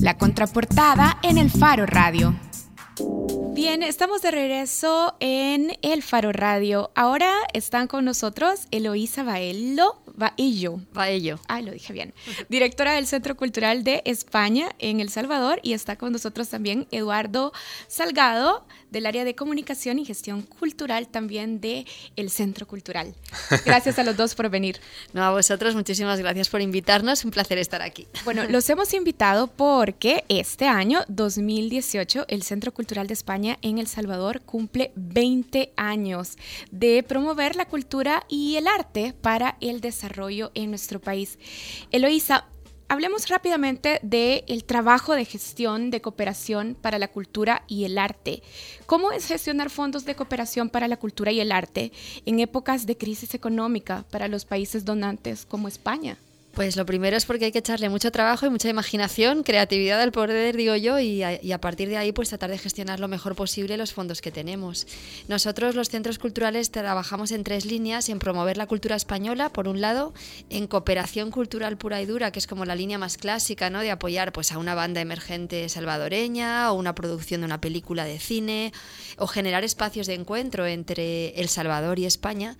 La contraportada en el Faro Radio. Bien, estamos de regreso en el Faro Radio. Ahora están con nosotros Eloísa Baello, Baello. Baello. Ah, lo dije bien. Directora del Centro Cultural de España en El Salvador y está con nosotros también Eduardo Salgado del área de comunicación y gestión cultural también de el Centro Cultural. Gracias a los dos por venir. No, a vosotros muchísimas gracias por invitarnos. Un placer estar aquí. Bueno, los hemos invitado porque este año 2018 el Centro Cultural de España en El Salvador cumple 20 años de promover la cultura y el arte para el desarrollo en nuestro país. Eloísa, hablemos rápidamente del trabajo de gestión de cooperación para la cultura y el arte. ¿Cómo es gestionar fondos de cooperación para la cultura y el arte en épocas de crisis económica para los países donantes como España? Pues lo primero es porque hay que echarle mucho trabajo y mucha imaginación, creatividad al poder, digo yo, y a, partir de ahí pues tratar de gestionar lo mejor posible los fondos que tenemos. Nosotros los centros culturales trabajamos en tres líneas, en promover la cultura española, por un lado, en cooperación cultural pura y dura, que es como la línea más clásica, ¿no? De apoyar pues a una banda emergente salvadoreña o una producción de una película de cine o generar espacios de encuentro entre El Salvador y España.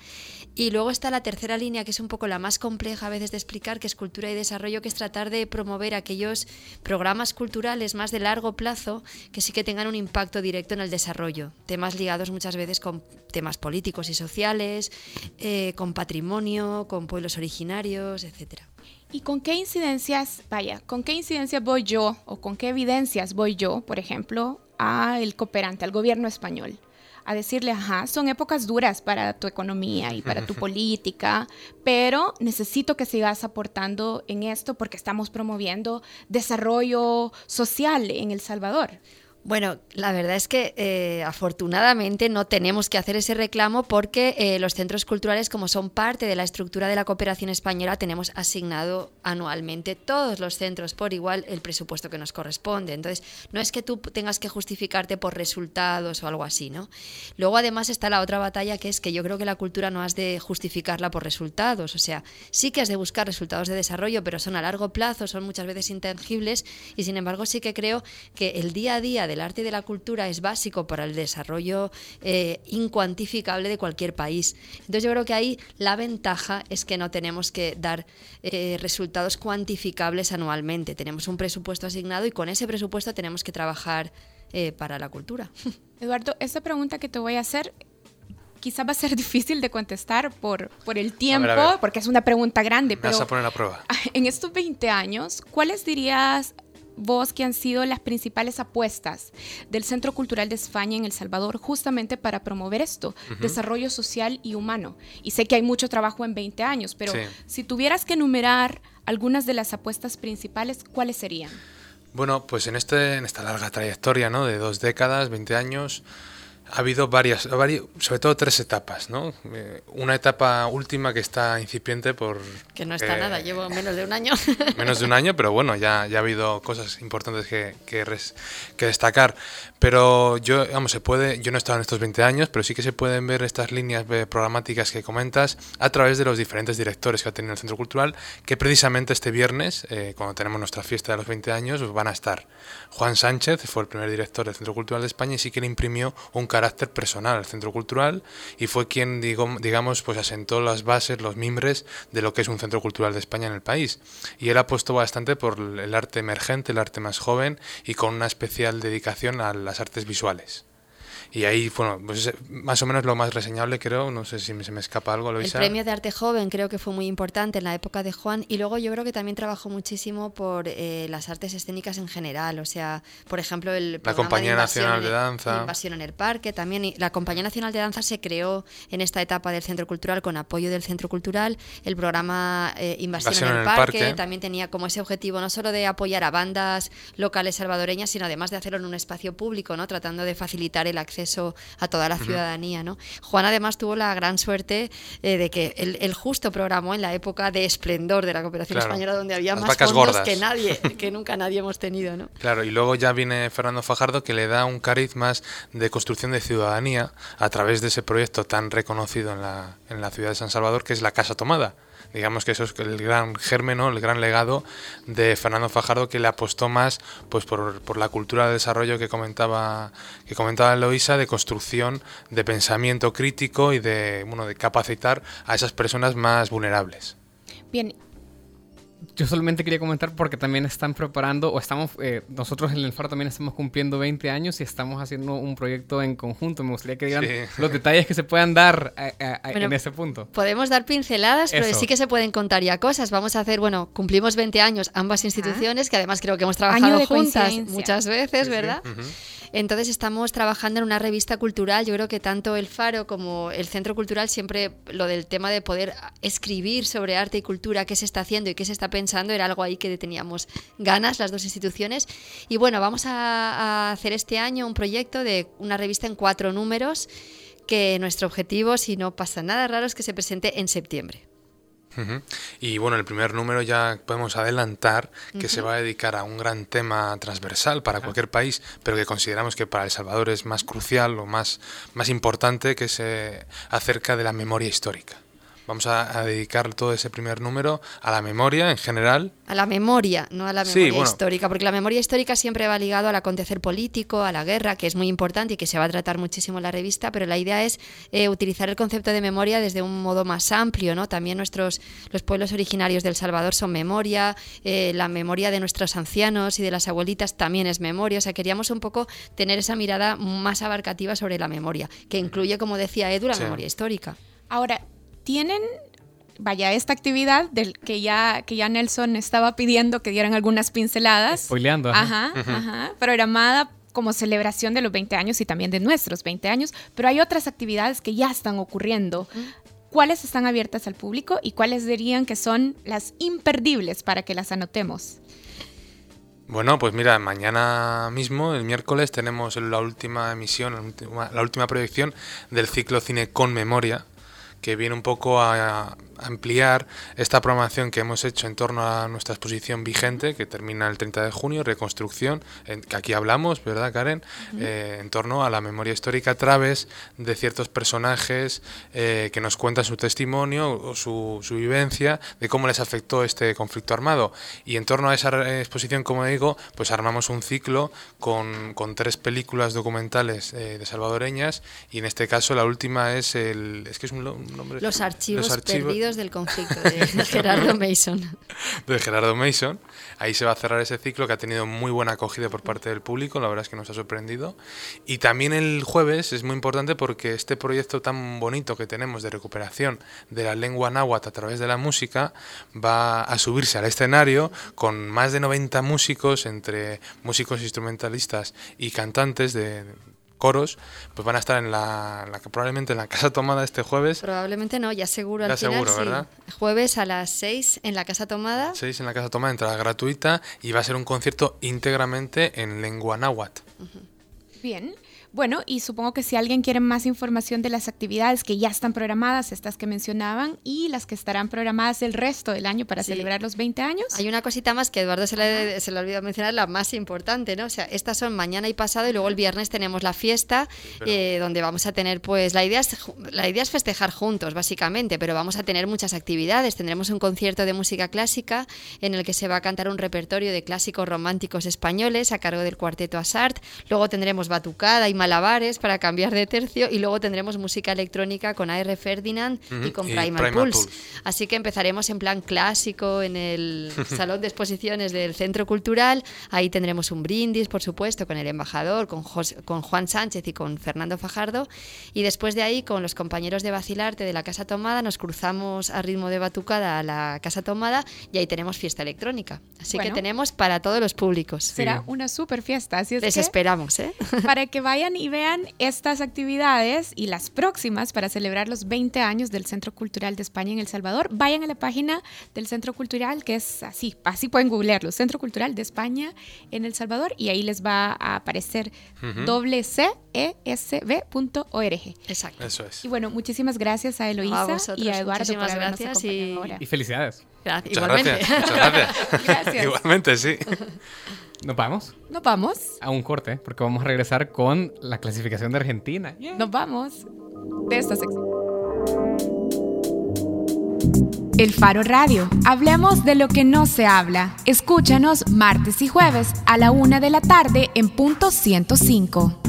Y luego está la tercera línea, que es un poco la más compleja a veces de explicar, que es cultura y desarrollo, que es tratar de promover aquellos programas culturales más de largo plazo que sí que tengan un impacto directo en el desarrollo. Temas ligados muchas veces con temas políticos y sociales, eh, con patrimonio, con pueblos originarios, etcétera. ¿Y con qué incidencias, vaya, con qué incidencias voy yo o con qué evidencias voy yo, por ejemplo, al cooperante, al gobierno español? A decirle, ajá, son épocas duras para tu economía y para tu política, pero necesito que sigas aportando en esto porque estamos promoviendo desarrollo social en El Salvador. Bueno, la verdad es que eh, afortunadamente no tenemos que hacer ese reclamo porque eh, los centros culturales, como son parte de la estructura de la cooperación española, tenemos asignado anualmente todos los centros por igual el presupuesto que nos corresponde. Entonces, no es que tú tengas que justificarte por resultados o algo así, ¿no? Luego, además, está la otra batalla que es que yo creo que la cultura no has de justificarla por resultados. O sea, sí que has de buscar resultados de desarrollo, pero son a largo plazo, son muchas veces intangibles y, sin embargo, sí que creo que el día a día del arte y de la cultura es básico para el desarrollo eh, incuantificable de cualquier país. Entonces yo creo que ahí la ventaja es que no tenemos que dar eh, resultados cuantificables anualmente. Tenemos un presupuesto asignado y con ese presupuesto tenemos que trabajar eh, para la cultura. Eduardo, esta pregunta que te voy a hacer quizá va a ser difícil de contestar por, por el tiempo, porque es una pregunta grande. pero vas a poner a prueba. En estos 20 años, ¿cuáles dirías vos que han sido las principales apuestas del Centro Cultural de España en El Salvador justamente para promover esto, desarrollo social y humano. Y sé que hay mucho trabajo en 20 años, pero si tuvieras que enumerar algunas de las apuestas principales, ¿cuáles serían? Bueno, pues en, este, en esta larga trayectoria ¿no? de dos décadas, 20 años, ha habido varias, sobre todo tres etapas, ¿no? Eh, una etapa última que está incipiente por... Que no está nada, llevo menos de un año. menos de un año, pero bueno, ya, ya ha habido cosas importantes que, que, que, destacar. Pero yo, vamos, se puede, yo no he estado en estos 20 años, pero sí que se pueden ver estas líneas programáticas que comentas a través de los diferentes directores que ha tenido el Centro Cultural, que precisamente este viernes, eh, cuando tenemos nuestra fiesta de los 20 años, van a estar. Juan Sánchez fue el primer director del Centro Cultural de España y sí que le imprimió un carácter carácter personal al centro cultural y fue quien, digamos, pues asentó las bases, los mimbres de lo que es un centro cultural de España en el país. Y él apostó bastante por el arte emergente, el arte más joven y con una especial dedicación a las artes visuales. Y ahí, bueno, pues más o menos lo más reseñable creo, no sé si se me escapa algo, El premio de arte joven creo que fue muy importante en la época de Juan y luego yo creo que también trabajó muchísimo por eh, las artes escénicas en general, o sea, por ejemplo, el... La Compañía Nacional de Danza. Invasión en el Parque, también la Compañía Nacional de Danza se creó en esta etapa del Centro Cultural con apoyo del Centro Cultural, el programa eh, Invasión, en el, parque, también tenía como ese objetivo no solo de apoyar a bandas locales salvadoreñas, sino además de hacerlo en un espacio público, ¿no? Tratando de facilitar el acceso a toda la ciudadanía. ¿no? Juan además tuvo la gran suerte eh, de que él, justo programó en la época de esplendor de la cooperación española, donde había más fondos que nadie, que nunca nadie hemos tenido. ¿no? Claro, y luego ya viene Fernando Fajardo que le da un cariz más de construcción de ciudadanía a través de ese proyecto tan reconocido en la, en la ciudad de San Salvador, que es la Casa Tomada digamos que eso es el gran germen, el gran legado de Fernando Fajardo que le apostó más pues por, por la cultura de desarrollo que comentaba que comentaba Eloisa de construcción de pensamiento crítico y de bueno de capacitar a esas personas más vulnerables. Bien, yo solamente quería comentar porque también están preparando, o estamos, eh, nosotros en el Faro también estamos cumpliendo 20 años y estamos haciendo un proyecto en conjunto. Me gustaría que digan los detalles que se puedan dar eh, eh, en ese punto. Podemos dar pinceladas, pero sí que se pueden contar ya cosas. Vamos a hacer, bueno, cumplimos 20 años ambas instituciones, que además creo que hemos trabajado juntas muchas veces, ¿verdad? Entonces estamos trabajando en una revista cultural. Yo creo que tanto el Faro como el Centro Cultural siempre lo del tema de poder escribir sobre arte y cultura, qué se está haciendo y qué se está pensando, era algo ahí que teníamos ganas las dos instituciones. Y bueno, vamos a, hacer este año un proyecto de una revista en cuatro números que nuestro objetivo, si no pasa nada raro, es que se presente en septiembre. Y bueno, el primer número ya podemos adelantar que se va a dedicar a un gran tema transversal para cualquier país, pero que consideramos que para El Salvador es más crucial o más, más importante, que se acerca de la memoria histórica. Vamos a, dedicar todo ese primer número a la memoria en general. A la memoria, no a la memoria histórica, porque la memoria histórica siempre va ligado al acontecer político, a la guerra, que es muy importante y que se va a tratar muchísimo en la revista, pero la idea es eh, utilizar el concepto de memoria desde un modo más amplio, ¿no? También nuestros los pueblos originarios del Salvador son memoria, eh, la memoria de nuestros ancianos y de las abuelitas también es memoria, o sea, queríamos un poco tener esa mirada más abarcativa sobre la memoria, que incluye, como decía Edu, la memoria histórica. Ahora, tienen vaya, esta actividad del que ya, que ya Nelson estaba pidiendo que dieran algunas pinceladas. Spoileando. Ajá, ajá, programada como celebración de los 20 años y también de nuestros 20 años, pero hay otras actividades que ya están ocurriendo. ¿Cuáles están abiertas al público y cuáles dirían que son las imperdibles para que las anotemos? Bueno, pues mira, mañana mismo, el miércoles, tenemos la última emisión, la última proyección del ciclo Cine con Memoria, que viene un poco a, ampliar esta programación que hemos hecho en torno a nuestra exposición vigente, que termina el 30 de junio, Reconstrucción, que aquí hablamos, ¿verdad, Karen? Eh, en torno a la memoria histórica a través de ciertos personajes eh, que nos cuentan su testimonio o su, su, vivencia de cómo les afectó este conflicto armado. Y en torno a esa exposición, como digo, pues armamos un ciclo con, con tres películas documentales eh, de salvadoreñas y en este caso la última es el... Es que es un, nombre... Los archivos, los archivos del conflicto de Gerardo Mason. De Gerardo Mason. Ahí se va a cerrar ese ciclo que ha tenido muy buena acogida por parte del público, la verdad es que nos ha sorprendido. Y también el jueves es muy importante porque este proyecto tan bonito que tenemos de recuperación de la lengua náhuatl a través de la música va a subirse al escenario con más de 90 músicos, entre músicos instrumentalistas y cantantes de coros, pues van a estar en la, probablemente en la Casa Tomada este jueves. Probablemente no, ya seguro al final, seguro, ¿verdad? Jueves a las 6 en la Casa Tomada. 6 en la Casa Tomada, entrada gratuita y va a ser un concierto íntegramente en lengua náhuatl. Bien. Bueno, y supongo que si alguien quiere más información de las actividades que ya están programadas, estas que mencionaban, y las que estarán programadas el resto del año para celebrar los 20 años. Hay una cosita más que Eduardo se le, se le olvidó mencionar, la más importante, ¿no? O sea, estas son mañana y pasado, y luego el viernes tenemos la fiesta, eh, donde vamos a tener, pues, la idea, es, la idea es festejar juntos, básicamente, pero vamos a tener muchas actividades. Tendremos un concierto de música clásica en el que se va a cantar un repertorio de clásicos románticos españoles a cargo del cuarteto Asart. Luego tendremos batucada y malabares para cambiar de tercio y luego tendremos música electrónica con AR Ferdinand y con Primal, Pulse. Así que empezaremos en plan clásico en el salón de exposiciones del Centro Cultural. Ahí tendremos un brindis, por supuesto, con el embajador, con, con Juan Sánchez y con Fernando Fajardo. Y después de ahí, con los compañeros de Vacilarte de la Casa Tomada, nos cruzamos a ritmo de batucada a la Casa Tomada y ahí tenemos fiesta electrónica. Así que tenemos para todos los públicos. Será una super fiesta. Así es Les esperamos, ¿eh? Para que vayan y vean estas actividades y las próximas para celebrar los 20 años del Centro Cultural de España en El Salvador, vayan a la página del Centro Cultural, que es así, así pueden googlearlo, Centro Cultural de España en El Salvador, y ahí les va a aparecer doble Exacto. Eso es. Y bueno, muchísimas gracias a Eloísa y a Eduardo por gracias y... y... felicidades. Gracias. Igualmente. Muchas gracias. gracias. Igualmente, sí. ¿Nos vamos? Nos vamos. A un corte, porque vamos a regresar con la clasificación de Argentina. Nos vamos de esta sección. El Faro Radio. Hablemos de lo que no se habla. Escúchanos martes y jueves a la una de la tarde en punto 105.